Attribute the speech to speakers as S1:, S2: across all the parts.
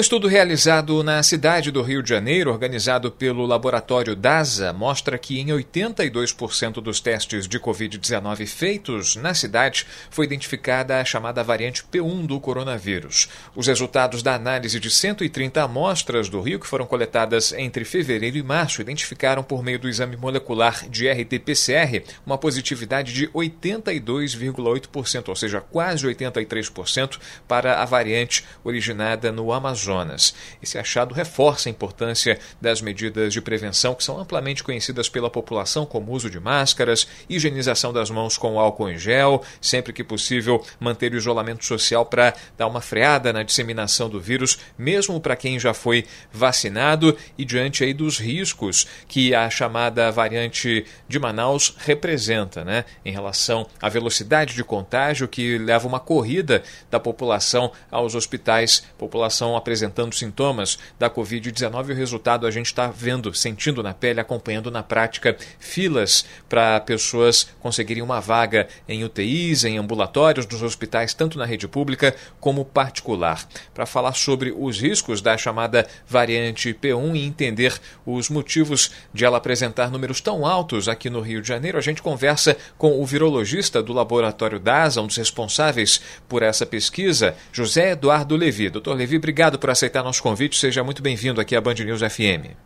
S1: Um estudo realizado na cidade do Rio de Janeiro, organizado pelo laboratório DASA, mostra que em 82% dos testes de Covid-19 feitos na cidade foi identificada a chamada variante P1 do coronavírus. Os resultados da análise de 130 amostras do Rio, que foram coletadas entre fevereiro e março, identificaram por meio do exame molecular de RT-PCR uma positividade de 82,8%, ou seja, quase 83% para a variante originada no Amazonas. Amazonas. Esse achado reforça a importância das medidas de prevenção que são amplamente conhecidas pela população, como uso de máscaras, higienização das mãos com álcool em gel, sempre que possível manter o isolamento social para dar uma freada na disseminação do vírus, mesmo para quem já foi vacinado e diante aí dos riscos que a chamada variante de Manaus representa, né, em relação à velocidade de contágio que leva uma corrida da população aos hospitais, população apresentando sintomas da Covid-19 e o resultado a gente está vendo, sentindo na pele, acompanhando na prática filas para pessoas conseguirem uma vaga em UTIs, em ambulatórios dos hospitais, tanto na rede pública como particular. Para falar sobre os riscos da chamada variante P1 e entender os motivos de ela apresentar números tão altos aqui no Rio de Janeiro, a gente conversa com o virologista do laboratório DASA, um dos responsáveis por essa pesquisa, José Eduardo Levi. Doutor Levi, obrigado por aceitar nosso convite. Seja muito bem-vindo aqui à Band News FM.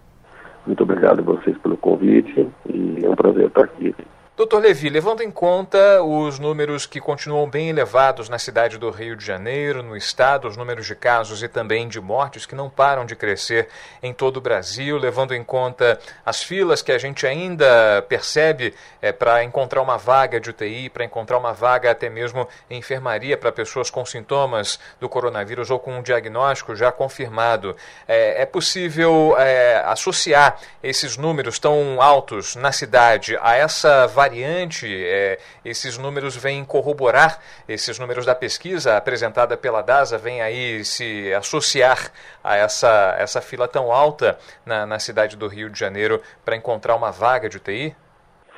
S2: Muito obrigado a vocês pelo convite e é um prazer estar aqui.
S1: Doutor Levi, levando em conta os números que continuam bem elevados na cidade do Rio de Janeiro, no estado, os números de casos e também de mortes que não param de crescer em todo o Brasil, levando em conta as filas que a gente ainda percebe é, para encontrar uma vaga de UTI, para encontrar uma vaga até mesmo em enfermaria para pessoas com sintomas do coronavírus ou com um diagnóstico já confirmado, é, é possível é, associar esses números tão altos na cidade a essa variante variante, é, esses números vêm corroborar, esses números da pesquisa apresentada pela DASA vêm aí se associar a essa, essa fila tão alta na, na cidade do Rio de Janeiro para encontrar uma vaga de UTI?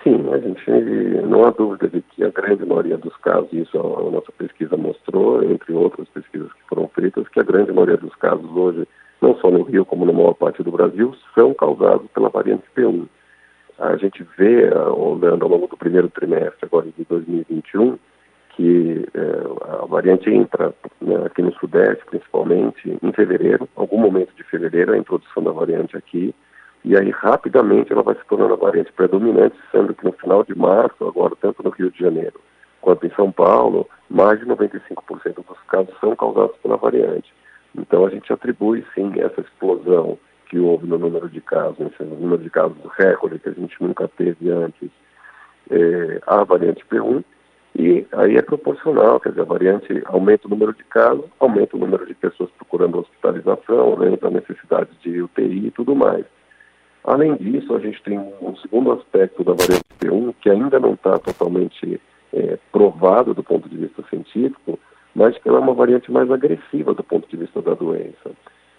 S2: Sim, a gente não há dúvida de que a grande maioria dos casos, isso a nossa pesquisa mostrou, entre outras pesquisas que foram feitas, que a grande maioria dos casos hoje, não só no Rio como na maior parte do Brasil, são causados pela variante P1 a gente vê, olhando ao longo do primeiro trimestre agora de 2021, que é, a variante entra né, aqui no Sudeste, principalmente, em fevereiro, algum momento de fevereiro, a introdução da variante aqui, e aí rapidamente ela vai se tornando a variante predominante, sendo que no final de março, agora tanto no Rio de Janeiro quanto em São Paulo, mais de 95% dos casos são causados pela variante. Então a gente atribui sim essa explosão que houve no número de casos, esse número de casos recorde que a gente nunca teve antes, é, a variante P1, e aí é proporcional, quer dizer, a variante aumenta o número de casos, aumenta o número de pessoas procurando hospitalização, aumenta a necessidade de UTI e tudo mais. Além disso, a gente tem um segundo aspecto da variante P1 que ainda não está totalmente é, provado do ponto de vista científico, mas que ela é uma variante mais agressiva do ponto de vista da doença.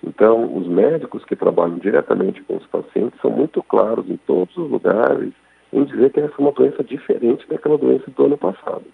S2: Então, os médicos que trabalham diretamente com os pacientes são muito claros em todos os lugares em dizer que essa é uma doença diferente daquela doença do ano passado.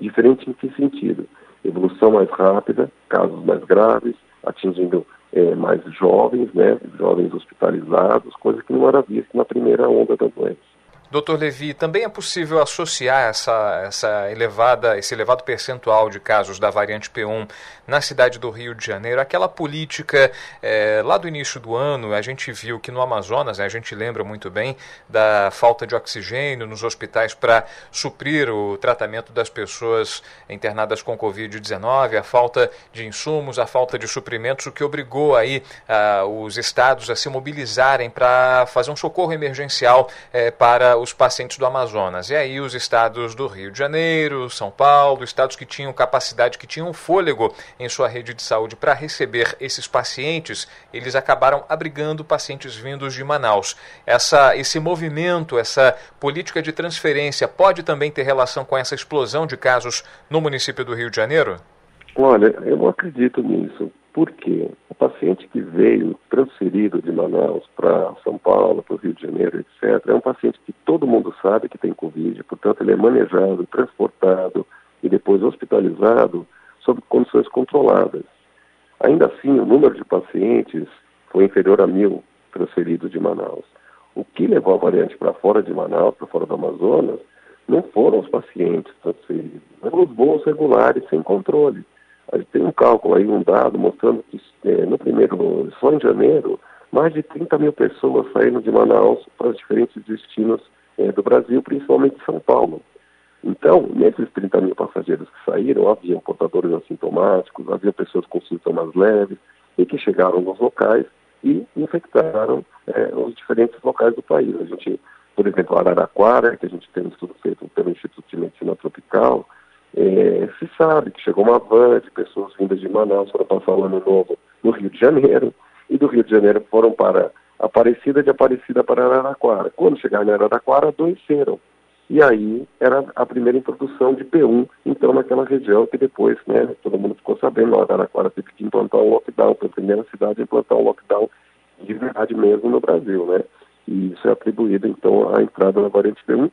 S2: Diferente em que sentido? Evolução mais rápida, casos mais graves, atingindo é, mais jovens, né, jovens hospitalizados, coisa que não era vista na primeira onda da doença.
S1: Doutor Levi, também é possível associar essa, essa elevada, esse elevado percentual de casos da variante P1 na cidade do Rio de Janeiro? Àquela política é, lá do início do ano, a gente viu que no Amazonas, né, a gente lembra muito bem da falta de oxigênio nos hospitais para suprir o tratamento das pessoas internadas com Covid-19, a falta de insumos, a falta de suprimentos, o que obrigou aí uh, os estados a se mobilizarem para fazer um socorro emergencial uh, para os pacientes do Amazonas. E aí os estados do Rio de Janeiro, São Paulo, estados que tinham capacidade, que tinham fôlego em sua rede de saúde para receber esses pacientes, eles acabaram abrigando pacientes vindos de Manaus. Essa, esse movimento, essa política de transferência pode também ter relação com essa explosão de casos no município do Rio de Janeiro?
S2: Olha, eu acredito nisso. Por quê? O paciente que veio transferido de Manaus para São Paulo, para o Rio de Janeiro, etc., é um paciente que todo mundo sabe que tem Covid, portanto, ele é manejado, transportado e depois hospitalizado sob condições controladas. Ainda assim, o número de pacientes foi inferior a mil transferidos de Manaus. O que levou a variante para fora de Manaus, para fora do Amazonas, não foram os pacientes transferidos, foram os voos regulares sem controle. Tem um cálculo aí, um dado, mostrando que é, no primeiro, só em janeiro, mais de 30 mil pessoas saíram de Manaus para os diferentes destinos é, do Brasil, principalmente São Paulo. Então, nesses 30 mil passageiros que saíram, havia portadores assintomáticos, havia pessoas com sintomas leves e que chegaram nos locais e infectaram é, os diferentes locais do país. A gente, por exemplo, Araraquara, que a gente tem um estudo feito pelo Instituto de Medicina Tropical, é, se sabe que chegou uma van de pessoas vindas de Manaus para passar o ano novo no Rio de Janeiro, e do Rio de Janeiro foram para Aparecida, de Aparecida para Araraquara. Quando chegaram em Araraquara, adoeceram. E aí era a primeira introdução de P1, então naquela região que depois, né, todo mundo ficou sabendo, Araraquara teve que implantar um lockdown, foi a primeira cidade a implantar um lockdown de verdade mesmo no Brasil, né? E isso é atribuído então à entrada da variante P1,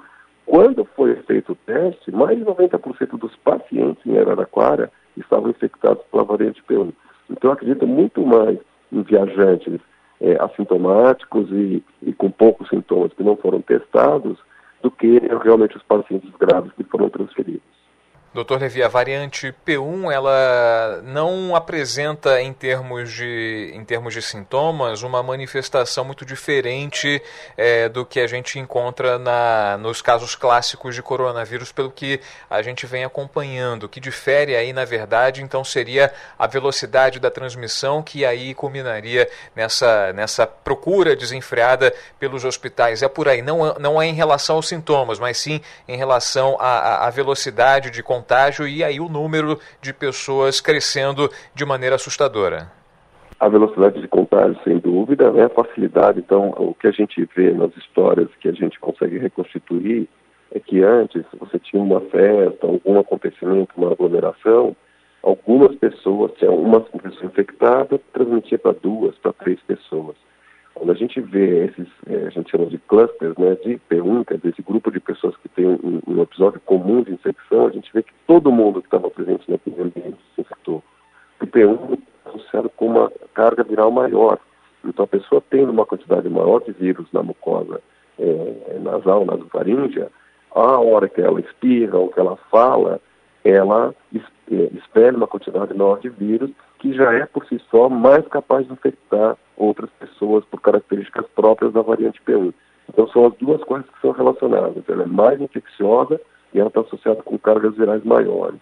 S2: quando foi feito o teste, mais de 90% dos pacientes em Araraquara estavam infectados pela variante P1. Então, acredito muito mais em viajantes é, assintomáticos e, e com poucos sintomas que não foram testados do que realmente os pacientes graves que foram transferidos.
S1: Doutor Levi, a variante P1 ela não apresenta em termos de, em termos de sintomas uma manifestação muito diferente é, do que a gente encontra na, nos casos clássicos de coronavírus, pelo que a gente vem acompanhando. O que difere aí, na verdade, então seria a velocidade da transmissão que aí culminaria nessa, nessa procura desenfreada pelos hospitais. É por aí, não, não é em relação aos sintomas, mas sim em relação à, à velocidade de contágio e aí o número de pessoas crescendo de maneira assustadora.
S2: A velocidade de contágio, sem dúvida, né? a facilidade. Então, o que a gente vê nas histórias que a gente consegue reconstituir é que antes você tinha uma festa, algum acontecimento, uma aglomeração, algumas pessoas, tinha uma pessoa infectada, transmitia para duas, para três pessoas. Quando a gente vê esses, é, a gente chama de clusters, né, de P1, quer dizer, esse grupo de pessoas que tem um, um episódio comum de infecção, a gente vê que todo mundo que estava presente naquele ambiente se infectou. O P1 é associado com uma carga viral maior. Então, a pessoa tendo uma quantidade maior de vírus na mucosa é, nasal, nasofaríngea, a hora que ela espirra ou que ela fala, ela é, espelha uma quantidade maior de vírus que já é por si só mais capaz de infectar outras pessoas por características próprias da variante P1. Então são as duas coisas que são relacionadas. Ela é mais infecciosa e ela está associada com cargas virais maiores.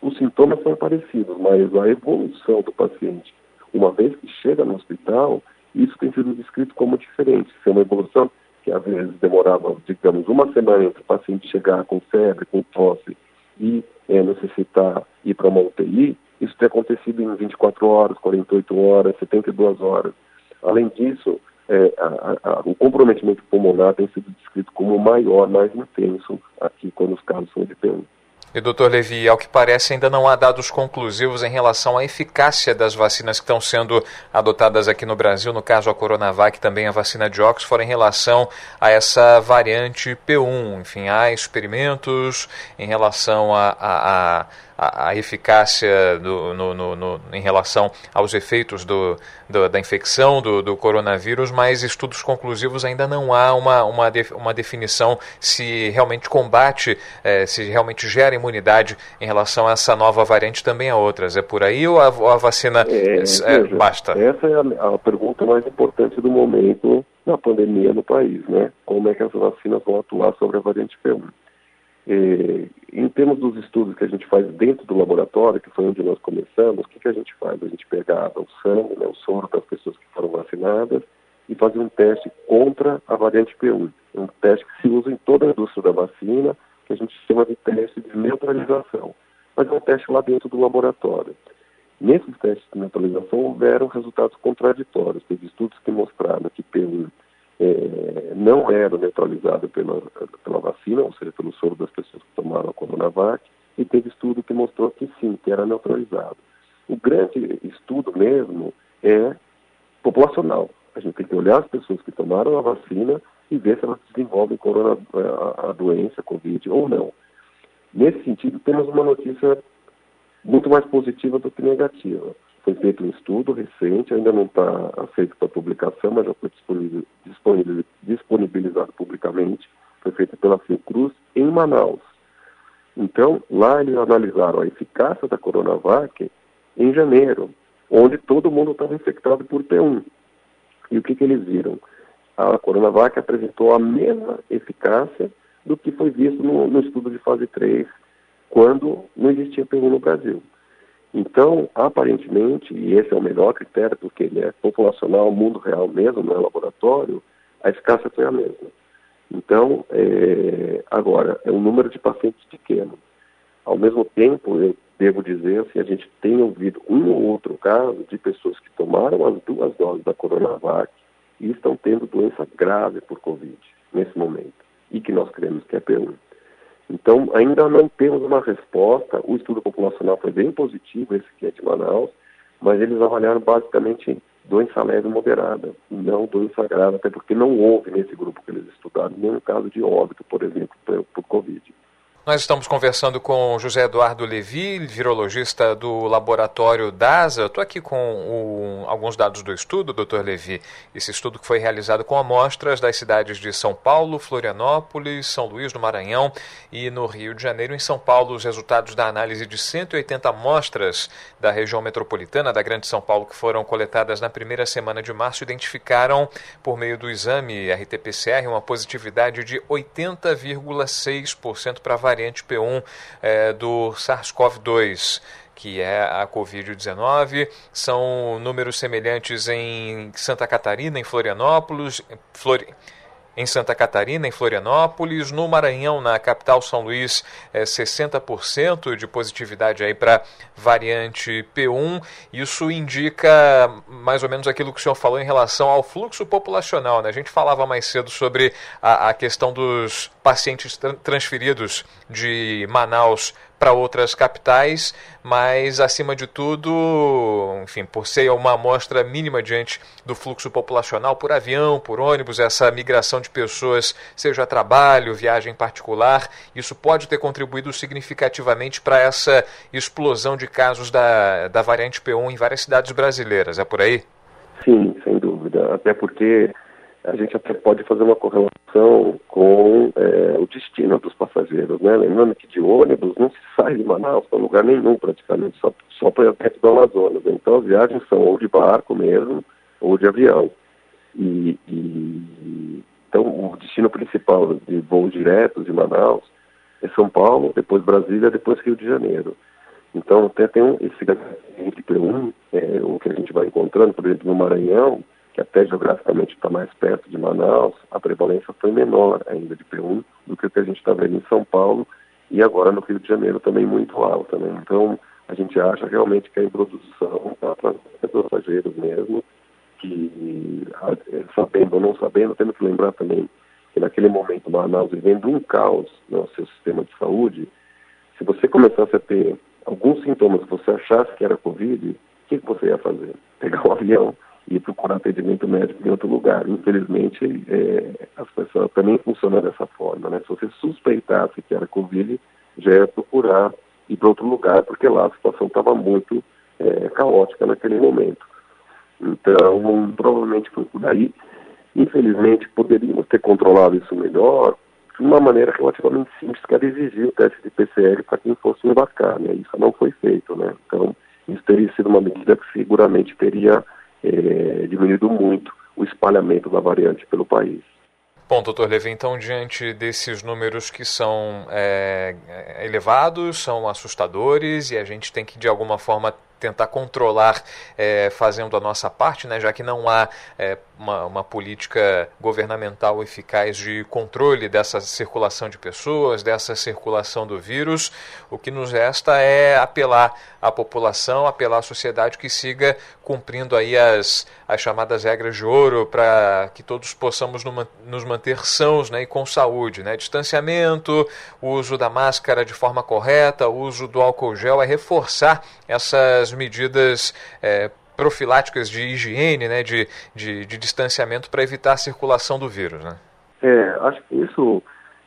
S2: Os sintomas são parecidos, mas a evolução do paciente, uma vez que chega no hospital, isso tem sido descrito como diferente. Se é uma evolução que às vezes demorava, digamos, uma semana entre o paciente chegar com febre, com tosse e é, necessitar ir para uma UTI, isso tem acontecido em 24 horas, 48 horas, 72 horas. Além disso, é, a, a, o comprometimento pulmonar tem sido descrito como maior, mais intenso aqui quando os casos são de P1.
S1: E, doutor Levi, ao que parece, ainda não há dados conclusivos em relação à eficácia das vacinas que estão sendo adotadas aqui no Brasil, no caso a Coronavac, também a vacina de Oxford, em relação a essa variante P1. Enfim, há experimentos em relação a, a, a a, a eficácia do, no, no, no, em relação aos efeitos do, do, da infecção do, coronavírus, mas estudos conclusivos ainda não há uma, uma, de, uma definição se realmente combate, é, se realmente gera imunidade em relação a essa nova variante também a outras. É por aí ou a, a vacina é, é, veja, basta?
S2: Essa é a, a pergunta mais importante do momento na pandemia no país, né? Como é que as vacinas vão atuar sobre a variante P1? É, em termos dos estudos que a gente faz dentro do laboratório, que foi onde nós começamos, o que, que a gente faz? A gente pegava o sangue, né, o soro das pessoas que foram vacinadas e fazia um teste contra a variante P1. um teste que se usa em toda a indústria da vacina, que a gente chama de teste de neutralização. Mas é um teste lá dentro do laboratório. Nesses testes de neutralização houveram resultados contraditórios. Teve estudos que mostraram que pelo é, não era neutralizado pela, pela vacina, ou seja, pelo soro das pessoas que tomaram a Coronavac, e teve estudo que mostrou que sim, que era neutralizado. O grande estudo mesmo é populacional. A gente tem que olhar as pessoas que tomaram a vacina e ver se elas desenvolvem corona, a, a doença, a Covid ou não. Nesse sentido, temos uma notícia muito mais positiva do que negativa. Foi feito um estudo recente, ainda não está feito para publicação, mas já foi disponibilizado publicamente. Foi feito pela Fiocruz em Manaus. Então, lá eles analisaram a eficácia da Coronavac em janeiro, onde todo mundo estava infectado por P1. E o que, que eles viram? A Coronavac apresentou a mesma eficácia do que foi visto no, no estudo de fase 3, quando não existia P1 no Brasil. Então, aparentemente, e esse é o melhor critério, porque ele é populacional, mundo real mesmo, não é laboratório, a eficácia foi a mesma. Então, é, agora, é um número de pacientes pequeno. Ao mesmo tempo, eu devo dizer, assim, a gente tem ouvido um ou outro caso de pessoas que tomaram as duas doses da Coronavac e estão tendo doença grave por Covid nesse momento, e que nós cremos que é P1. Então, ainda não temos uma resposta. O estudo populacional foi bem positivo, esse que é de Manaus, mas eles avaliaram basicamente doença leve moderada, não doença grave, até porque não houve nesse grupo que eles estudaram nenhum caso de óbito, por exemplo, por, por Covid.
S1: Nós estamos conversando com José Eduardo Levi, virologista do laboratório DASA. Estou aqui com o, alguns dados do estudo, doutor Levi. Esse estudo que foi realizado com amostras das cidades de São Paulo, Florianópolis, São Luís do Maranhão e no Rio de Janeiro. Em São Paulo, os resultados da análise de 180 amostras da região metropolitana da Grande São Paulo que foram coletadas na primeira semana de março identificaram, por meio do exame RT-PCR, uma positividade de 80,6% para variante P1 é, do SARS-CoV-2 que é a Covid-19. São números semelhantes em Santa Catarina, em Florianópolis, Flori em Santa Catarina, em Florianópolis, no Maranhão, na capital São Luís, é 60% de positividade aí para variante P1. Isso indica mais ou menos aquilo que o senhor falou em relação ao fluxo populacional. Né? A gente falava mais cedo sobre a, a questão dos pacientes transferidos de Manaus para outras capitais, mas acima de tudo, enfim, por ser uma amostra mínima diante do fluxo populacional por avião, por ônibus, essa migração de pessoas, seja trabalho, viagem particular, isso pode ter contribuído significativamente para essa explosão de casos da, da variante P1 em várias cidades brasileiras, é por aí?
S2: Sim, sem dúvida, até porque a gente até pode fazer uma correlação com é, o destino dos passageiros, né? Lembrando que de ônibus não se sai de Manaus para lugar nenhum praticamente, só, só para perto do Amazonas. Então as viagens são ou de barco mesmo, ou de avião. E, e, então o destino principal de voos diretos de Manaus é São Paulo, depois Brasília, depois Rio de Janeiro. Então até tem um, esse P1, é, o que a gente vai encontrando, por exemplo, no Maranhão, que até geograficamente está mais perto de Manaus, a prevalência foi menor ainda de P1 do que o que a gente está vendo em São Paulo e agora no Rio de Janeiro também muito alta. Né? Então, a gente acha realmente que a introdução está para passageiros mesmo, que sabendo ou não sabendo, temos que lembrar também que naquele momento Manaus vivendo um caos no seu sistema de saúde, se você começasse a ter alguns sintomas que você achasse que era Covid, o que, que você ia fazer? Pegar um avião e procurar atendimento médico em outro lugar. Infelizmente, é, as pessoas também funcionam dessa forma, né? Se você suspeitasse que era Covid, já ia procurar ir para outro lugar, porque lá a situação estava muito é, caótica naquele momento. Então, provavelmente foi por aí. Infelizmente, poderíamos ter controlado isso melhor de uma maneira relativamente simples, que era exigir o teste de PCR para quem fosse embarcar, né? Isso não foi feito, né? Então, isso teria sido uma medida que seguramente teria é, diminuído muito o espalhamento da variante pelo país.
S1: Bom, doutor Levi, então, diante desses números que são é, elevados, são assustadores e a gente tem que, de alguma forma, tentar controlar é, fazendo a nossa parte, né, já que não há é, uma, uma, política governamental eficaz de controle dessa circulação de pessoas, dessa circulação do vírus. O que nos resta é apelar à população, apelar à sociedade que siga cumprindo aí as, as chamadas regras de ouro para que todos possamos nos manter sãos né, e com saúde. Né? Distanciamento, uso da máscara de forma correta, uso do álcool gel, é reforçar essas medidas é, profiláticas de higiene, né, de, de, de distanciamento para evitar a circulação do vírus. Né?
S2: É, acho que isso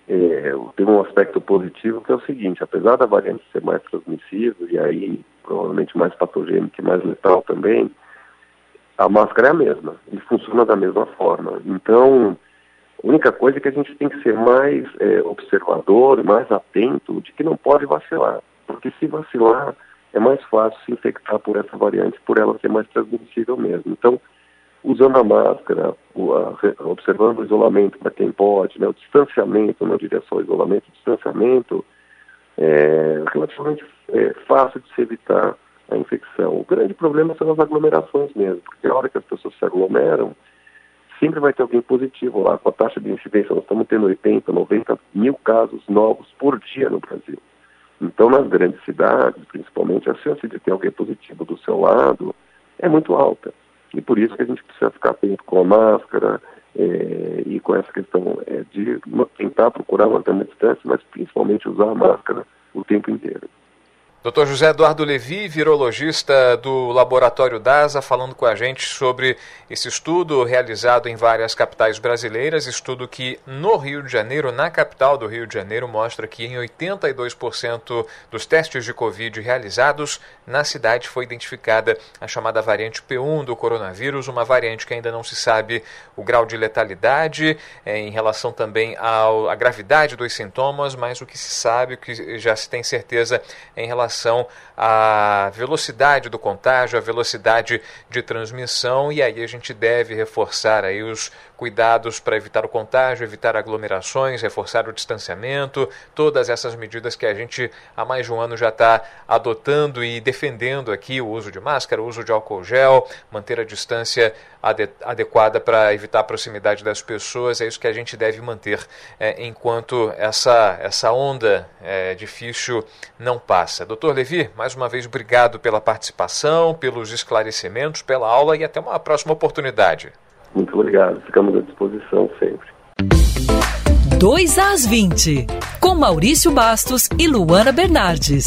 S2: é, tem um aspecto positivo que é o seguinte, apesar da variante ser mais transmissível e aí provavelmente mais patogênica e mais letal também, a máscara é a mesma e funciona da mesma forma. Então, a única coisa é que a gente tem que ser mais é, observador, mais atento de que não pode vacilar, porque se vacilar é mais fácil se infectar por essa variante, por ela ser mais transmissível mesmo. Então, usando a máscara, observando o isolamento para quem pode, né, o distanciamento, não diria só isolamento, o distanciamento, é relativamente é, fácil de se evitar a infecção. O grande problema são as aglomerações mesmo, porque a hora que as pessoas se aglomeram, sempre vai ter alguém positivo lá. Com a taxa de incidência, nós estamos tendo 80, 90 mil casos novos por dia no Brasil. Então, nas grandes cidades, principalmente, a chance de ter alguém positivo do seu lado é muito alta. E por isso que a gente precisa ficar atento com a máscara é, e com essa questão é, de tentar procurar manter uma distância, mas principalmente usar a máscara o tempo inteiro.
S1: Dr. José Eduardo Levi, virologista do Laboratório DASA, falando com a gente sobre esse estudo realizado em várias capitais brasileiras, estudo que no Rio de Janeiro, na capital do Rio de Janeiro, mostra que em 82% dos testes de Covid realizados na cidade foi identificada a chamada variante P1 do coronavírus, uma variante que ainda não se sabe o grau de letalidade é, em relação também à gravidade dos sintomas, mas o que se sabe, o que já se tem certeza em relação relação à velocidade do contágio, à velocidade de transmissão, e aí a gente deve reforçar aí os cuidados para evitar o contágio, evitar aglomerações, reforçar o distanciamento, todas essas medidas que a gente há mais de um ano já está adotando e defendendo aqui, o uso de máscara, o uso de álcool gel, manter a distância adequada para evitar a proximidade das pessoas, é isso que a gente deve manter é, enquanto essa, essa onda é, difícil não passa. Doutor Levi, mais uma vez obrigado pela participação, pelos esclarecimentos, pela aula e até uma próxima oportunidade.
S2: Muito obrigado, ficamos à disposição sempre.
S3: 2 às 20, com Maurício Bastos e Luana Bernardes.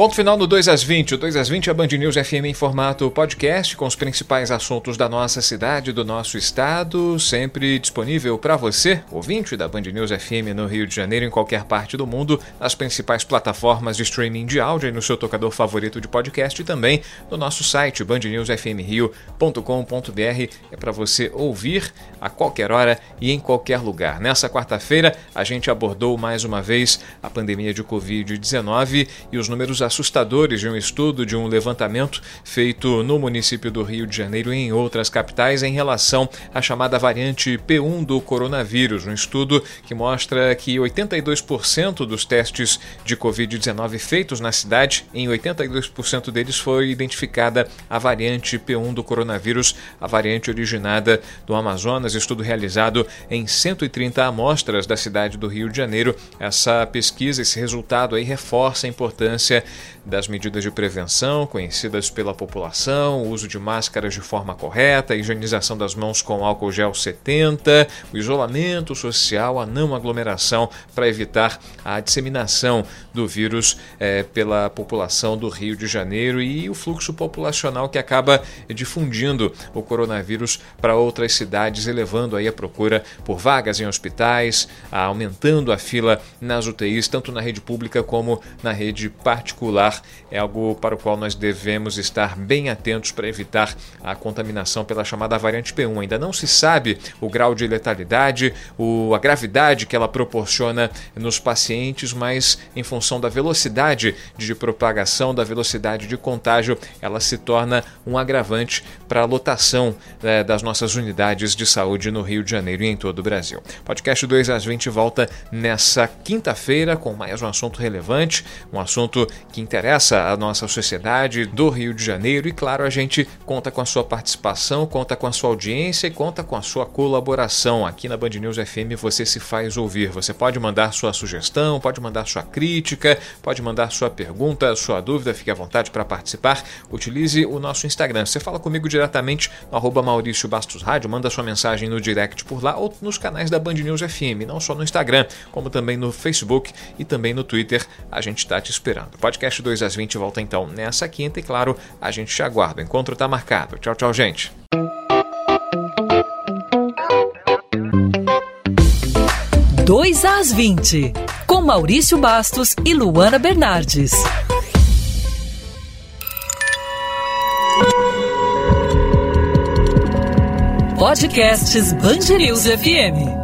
S1: Ponto final no 2 às 20. O 2 às 20 é a Band News FM em formato podcast, com os principais assuntos da nossa cidade, do nosso estado, sempre disponível para você, ouvinte da Band News FM no Rio de Janeiro, em qualquer parte do mundo, nas principais plataformas de streaming de áudio e no seu tocador favorito de podcast e também no nosso site bandnewsfmrio.com.br. É para você ouvir a qualquer hora e em qualquer lugar. Nessa quarta-feira, a gente abordou mais uma vez a pandemia de Covid-19 e os números assustadores de um estudo de um levantamento feito no município do Rio de Janeiro e em outras capitais em relação à chamada variante P1 do coronavírus. Um estudo que mostra que 82% dos testes de Covid-19 feitos na cidade, em 82% deles foi identificada a variante P1 do coronavírus, a variante originada do Amazonas. Estudo realizado em 130 amostras da cidade do Rio de Janeiro. Essa pesquisa, esse resultado aí reforça a importância das medidas de prevenção conhecidas pela população, o uso de máscaras de forma correta, a higienização das mãos com álcool gel 70, o isolamento social, a não aglomeração para evitar a disseminação do vírus é, pela população do Rio de Janeiro e o fluxo populacional que acaba difundindo o coronavírus para outras cidades, elevando aí a procura por vagas em hospitais, aumentando a fila nas UTIs, tanto na rede pública como na rede particular é algo para o qual nós devemos estar bem atentos para evitar a contaminação pela chamada variante P1. Ainda não se sabe o grau de letalidade, o, a gravidade que ela proporciona nos pacientes, mas em função da velocidade de propagação, da velocidade de contágio, ela se torna um agravante para a lotação né, das nossas unidades de saúde no Rio de Janeiro e em todo o Brasil. Podcast 2 às 20 volta nessa quinta-feira com mais um assunto relevante, um assunto que interessa a nossa sociedade do Rio de Janeiro e, claro, a gente conta com a sua participação, conta com a sua audiência e conta com a sua colaboração. Aqui na Band News FM você se faz ouvir. Você pode mandar sua sugestão, pode mandar sua crítica, pode mandar sua pergunta, sua dúvida, fique à vontade para participar. Utilize o nosso Instagram. Você fala comigo diretamente no arroba Maurício Bastos Rádio, manda sua mensagem no direct por lá ou nos canais da Band News FM, não só no Instagram, como também no Facebook e também no Twitter. A gente está te esperando. Podcast 2 às 20 volta então nessa quinta e, claro, a gente te aguarda. O encontro está marcado. Tchau, tchau, gente.
S3: 2 às 20, com Maurício Bastos e Luana Bernardes. Podcasts Bangerils FM.